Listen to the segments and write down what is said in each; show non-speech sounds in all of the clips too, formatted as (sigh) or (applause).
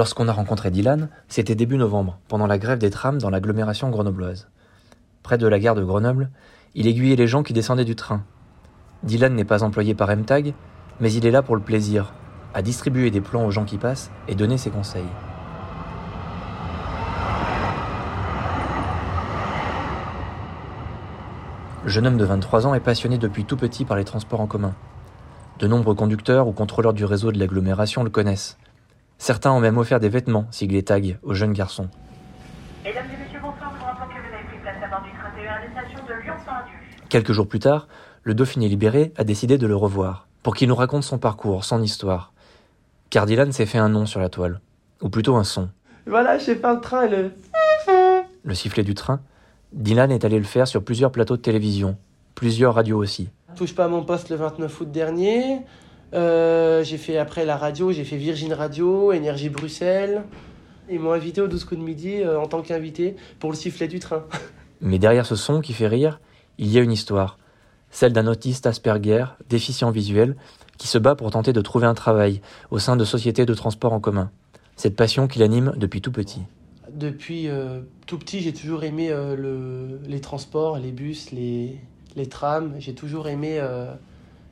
Lorsqu'on a rencontré Dylan, c'était début novembre, pendant la grève des trams dans l'agglomération grenobloise. Près de la gare de Grenoble, il aiguillait les gens qui descendaient du train. Dylan n'est pas employé par MTAG, mais il est là pour le plaisir, à distribuer des plans aux gens qui passent et donner ses conseils. Le jeune homme de 23 ans est passionné depuis tout petit par les transports en commun. De nombreux conducteurs ou contrôleurs du réseau de l'agglomération le connaissent. Certains ont même offert des vêtements, siglés tag, aux jeunes garçons. Mesdames et messieurs, bonsoir. Nous rappelons que vous n'avez plus place à bord du train TER à destination de Lyon-Saint-Dieu. Quelques jours plus tard, le Dauphiné libéré a décidé de le revoir, pour qu'il nous raconte son parcours, son histoire. Car Dylan s'est fait un nom sur la toile, ou plutôt un son. Voilà, j'ai fait le train et le. Le sifflet du train, Dylan est allé le faire sur plusieurs plateaux de télévision, plusieurs radios aussi. Touche pas à mon poste le 29 août dernier. Euh, j'ai fait après la radio, j'ai fait Virgin Radio, Énergie Bruxelles. Ils m'ont invité au 12 coups de midi euh, en tant qu'invité pour le sifflet du train. (laughs) Mais derrière ce son qui fait rire, il y a une histoire. Celle d'un autiste Asperger, déficient visuel, qui se bat pour tenter de trouver un travail au sein de sociétés de transport en commun. Cette passion qui l'anime depuis tout petit. Depuis euh, tout petit, j'ai toujours aimé le, les transports, les bus, les, les trams. J'ai toujours aimé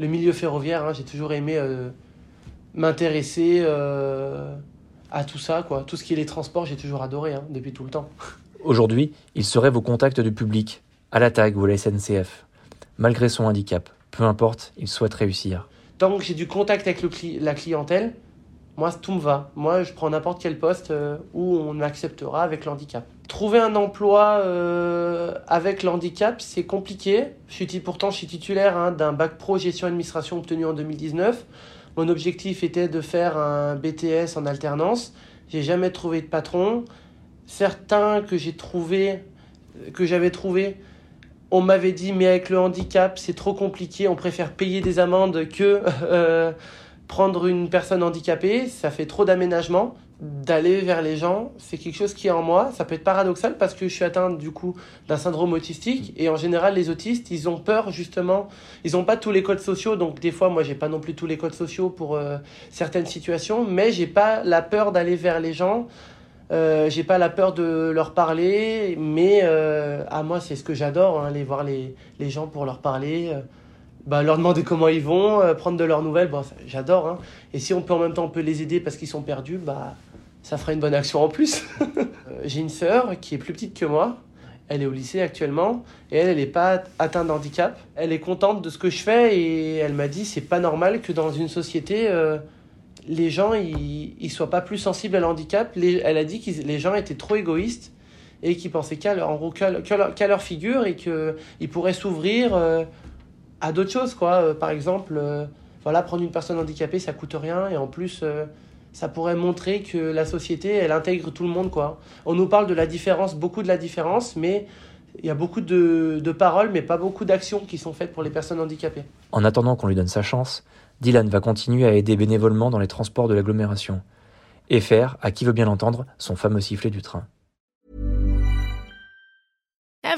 le milieu ferroviaire. hein. J'ai toujours aimé euh, m'intéresser euh, à tout ça. Quoi. Tout ce qui est les transports, j'ai toujours adoré hein, depuis tout le temps. (laughs) Aujourd'hui, il se rêve au contact du public, à la TAG ou à la SNCF. Malgré son handicap, peu importe, il souhaite réussir. Tant que j'ai du contact avec le cli- la clientèle, moi, tout me va. Moi, je prends n'importe quel poste euh, où on m'acceptera avec le handicap. Trouver un emploi euh, avec le handicap, c'est compliqué. Je suis, pourtant, je suis titulaire hein, d'un bac pro gestion administration obtenu en 2019. Mon objectif était de faire un BTS en alternance. J'ai jamais trouvé de patron. Certains que j'ai trouvé, que j'avais trouvé, on m'avait dit mais avec le handicap c'est trop compliqué, on préfère payer des amendes que (laughs) euh, prendre une personne handicapée, ça fait trop d'aménagement. D'aller vers les gens, c'est quelque chose qui est en moi. Ça peut être paradoxal parce que je suis atteint du coup d'un syndrome autistique et en général les autistes ils ont peur justement, ils n'ont pas tous les codes sociaux donc des fois moi j'ai pas non plus tous les codes sociaux pour euh, certaines situations, mais j'ai pas la peur d'aller vers les gens. Euh, j'ai pas la peur de leur parler, mais euh, à moi c'est ce que j'adore, hein, aller voir les, gens pour leur parler, euh, bah, leur demander comment ils vont, euh, prendre de leurs nouvelles, bon, j'adore. Hein. Et si on peut en même temps on peut les aider parce qu'ils sont perdus, bah ça ferait une bonne action en plus. (laughs) Euh, j'ai une sœur qui est plus petite que moi, elle est au lycée actuellement et elle elle est pas atteinte de handicap. Elle est contente de ce que je fais et elle m'a dit c'est pas normal que dans une société euh, les gens ils, soient pas plus sensibles à l'handicap. Elle a dit que les gens étaient trop égoïstes et qu'ils pensaient qu'à leur, qu'à leur, figure et qu'ils pourraient s'ouvrir à d'autres choses. Quoi. Euh, par exemple, euh, voilà, prendre une personne handicapée, ça coûte rien et en plus, euh, ça pourrait montrer que la société, elle intègre tout le monde. Quoi. On nous parle de la différence, beaucoup de la différence, mais il y a beaucoup de, de paroles, mais pas beaucoup d'actions qui sont faites pour les personnes handicapées. En attendant qu'on lui donne sa chance, Dylan va continuer à aider bénévolement dans les transports de l'agglomération. Et faire, à qui veut bien l'entendre, son fameux sifflet du train.